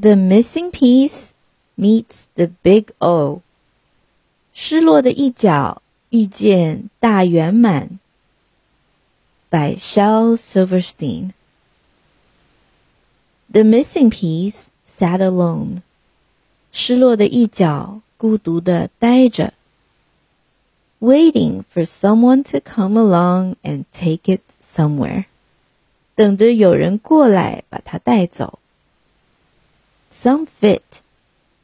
The missing piece meets the big O。失落的一角遇见大圆满。by Shel Silverstein. The missing piece sat alone. 失落的一角孤独地呆着，waiting for someone to come along and take it somewhere，等着有人过来把它带走。 Some fit，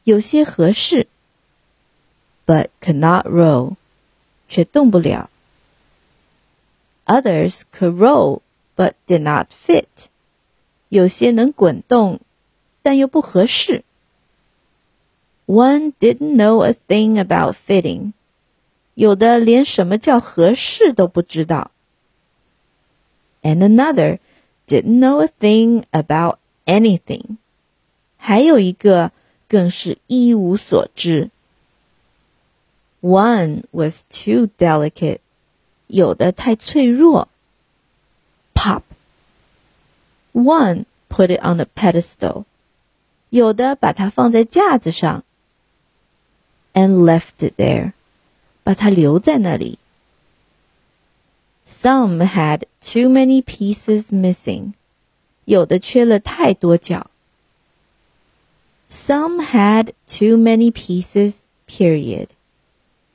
有些合适，but could not roll，却动不了。Others could roll but did not fit，有些能滚动，但又不合适。One didn't know a thing about fitting，有的连什么叫合适都不知道。And another didn't know a thing about anything， 还有一个更是一无所知。One was too delicate，有的太脆弱。Pop。One put it on a pedestal，有的把它放在架子上。and left it there，把它留在那里。Some had too many pieces missing，有的缺了太多角。 Some had too many pieces, period，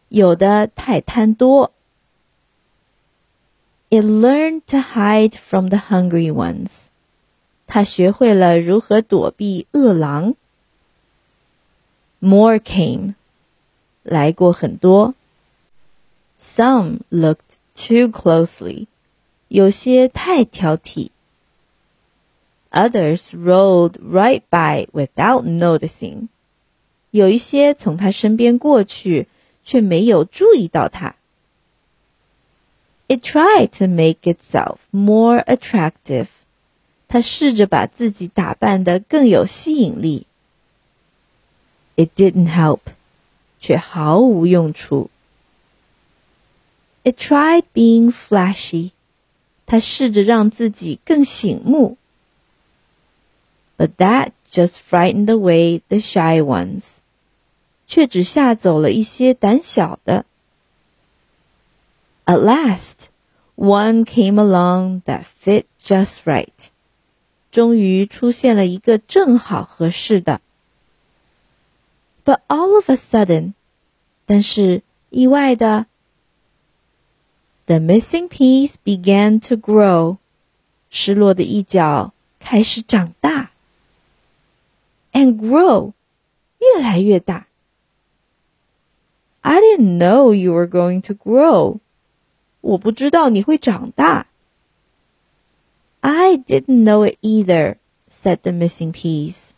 有的太贪多。It learned to hide from the hungry ones，它学会了如何躲避饿狼。More came。来过很多。Some looked too closely，有些太挑剔。 Others rolled right by without noticing，有一些从他身边过去，却没有注意到他。It tried to make itself more attractive，它试着把自己打扮得更有吸引力。It didn't help。却毫无用处。It tried being flashy，它试着让自己更醒目。 But that just frightened away the shy ones，却只吓走了一些胆小的。At last, one came along that fit just right。终于出现了一个正好合适的。But all of a sudden，但是意外的，the missing piece began to grow，失落的一角开始长大 ，and grow，越来越大。I didn't know you were going to grow，我不知道你会长大。I didn't know it either，said the missing piece。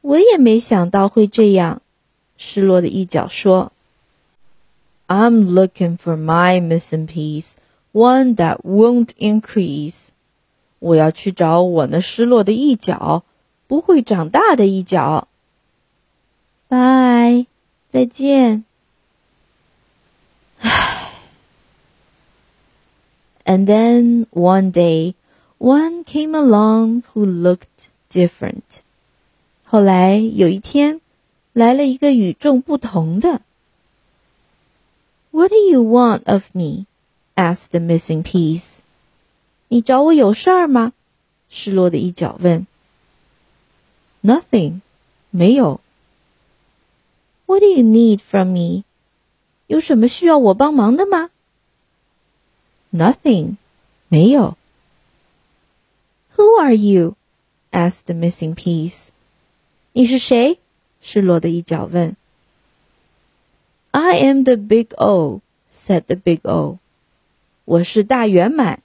我也没想到会这样。失落的一角说：“I'm looking for my missing piece, one that won't increase。我要去找我那失落的一角， 不会长大的一角。拜，再见。唉。And then one day, one came along who looked different。后来有一天。”来了一个与众不同的。What do you want of me? asked the missing piece. 你找我有事儿吗？失落的一角问。 Nothing，没有。What do you need from me？有什么需要我帮忙的吗？Nothing，没有。Who are you? asked the missing piece. 你是谁？失落的一角问：“I am the big O,” said the big O. 我是大圆满。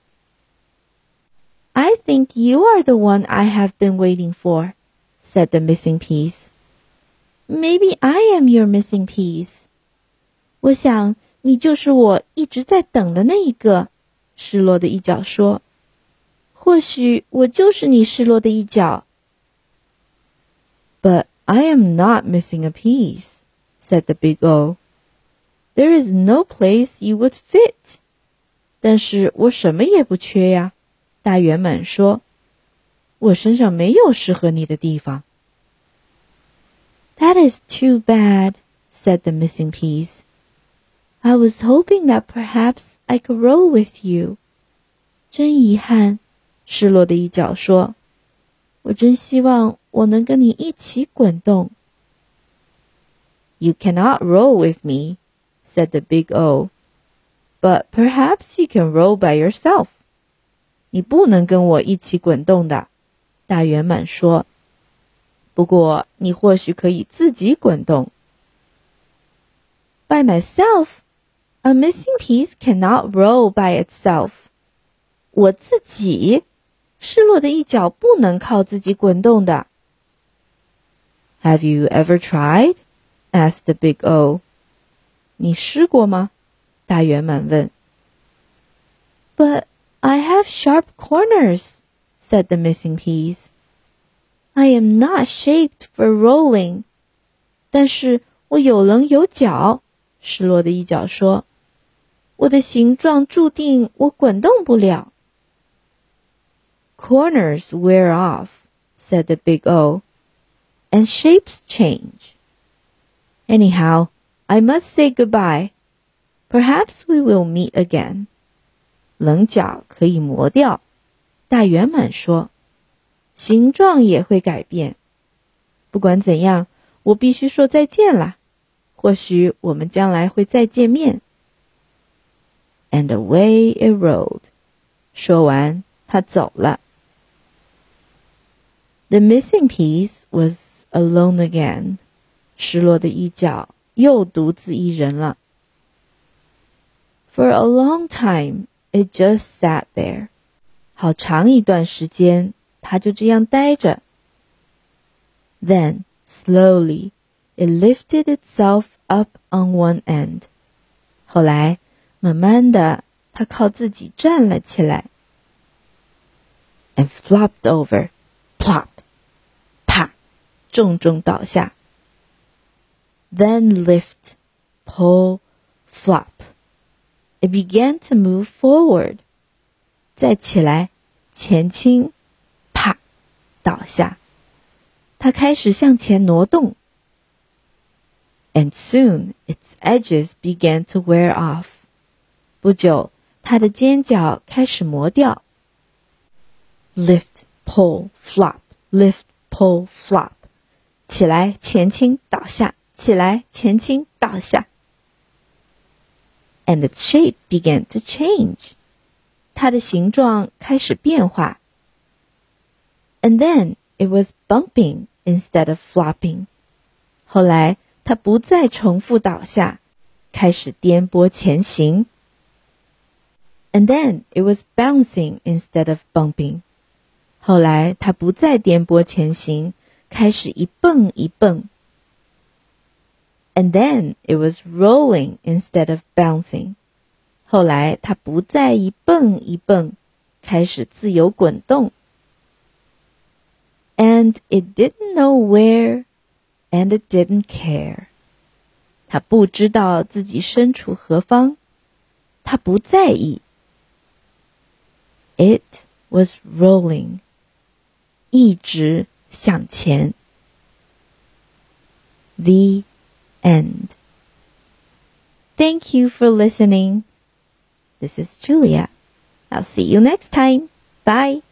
I think you are the one I have been waiting for, said the missing piece. Maybe I am your missing piece. 我想你就是我一直在等的那一个。失落的一角说：“或许我就是你失落的一角。” But I am not missing a piece, said the big O. There is no place you would fit. 但是我什么也不缺呀，大圆满说。 我身上没有适合你的地方。 That is too bad, said the missing piece. I was hoping that perhaps I could roll with you. 真遗憾，失落的一角说：“我真希望我能跟你一起滚动。” You cannot roll with me, said the big O. But perhaps you can roll by yourself. 你不能跟我一起滚动的， 大圆满说。不过你或许可以自己滚动。By myself, a missing piece cannot roll by itself. 我自己，失落的一角不能靠自己滚动的。Have you ever tried? asked the big O. 你试过吗？大圆满问。But I have sharp corners, said the missing piece. I am not shaped for rolling. 但是我有棱有角。失落的一角说：“我的形状注定我滚动不了。” Corners wear off, said the big O, and shapes change. Anyhow, I must say goodbye. Perhaps we will meet again. 棱角可以磨掉， 大圆满说。形状也会改变。不管怎样，我必须说再见啦。或许我们将来会再见面。And away it rolled。说完，他走了。The missing piece was alone again。失落的一角又独自一人了。For a long time, it just sat there。好长一段时间。它就这样呆着。Then slowly it lifted itself up on one end。后来慢慢的，它靠自己站了起来。And flopped over, plop，啪，重重倒下。Then lift, pull, flop. It began to move forward. 再起来，前倾。倒下，它开始向前挪动。And soon its edges began to wear off。不久，它的尖角开始磨掉。Lift, pull, flop, lift, pull, flop。起来，前倾，倒下；起来，前倾，倒下。And its shape began to change。 它的形状开始变化。and then it was bumping instead of flopping. 后来它不再重复倒下，开始颠簸前行。And then it was bouncing instead of bumping. 后来它不再颠簸前行，开始一蹦一蹦。And then it was rolling instead of bouncing. 后来它不再一蹦一蹦，开始自由滚动。and it didn't know where, and it didn't care. 他不知道自己身处何方，他不在意。It was rolling，一直向前。The end. Thank you for listening. This is Julia. I'll see you next time. Bye.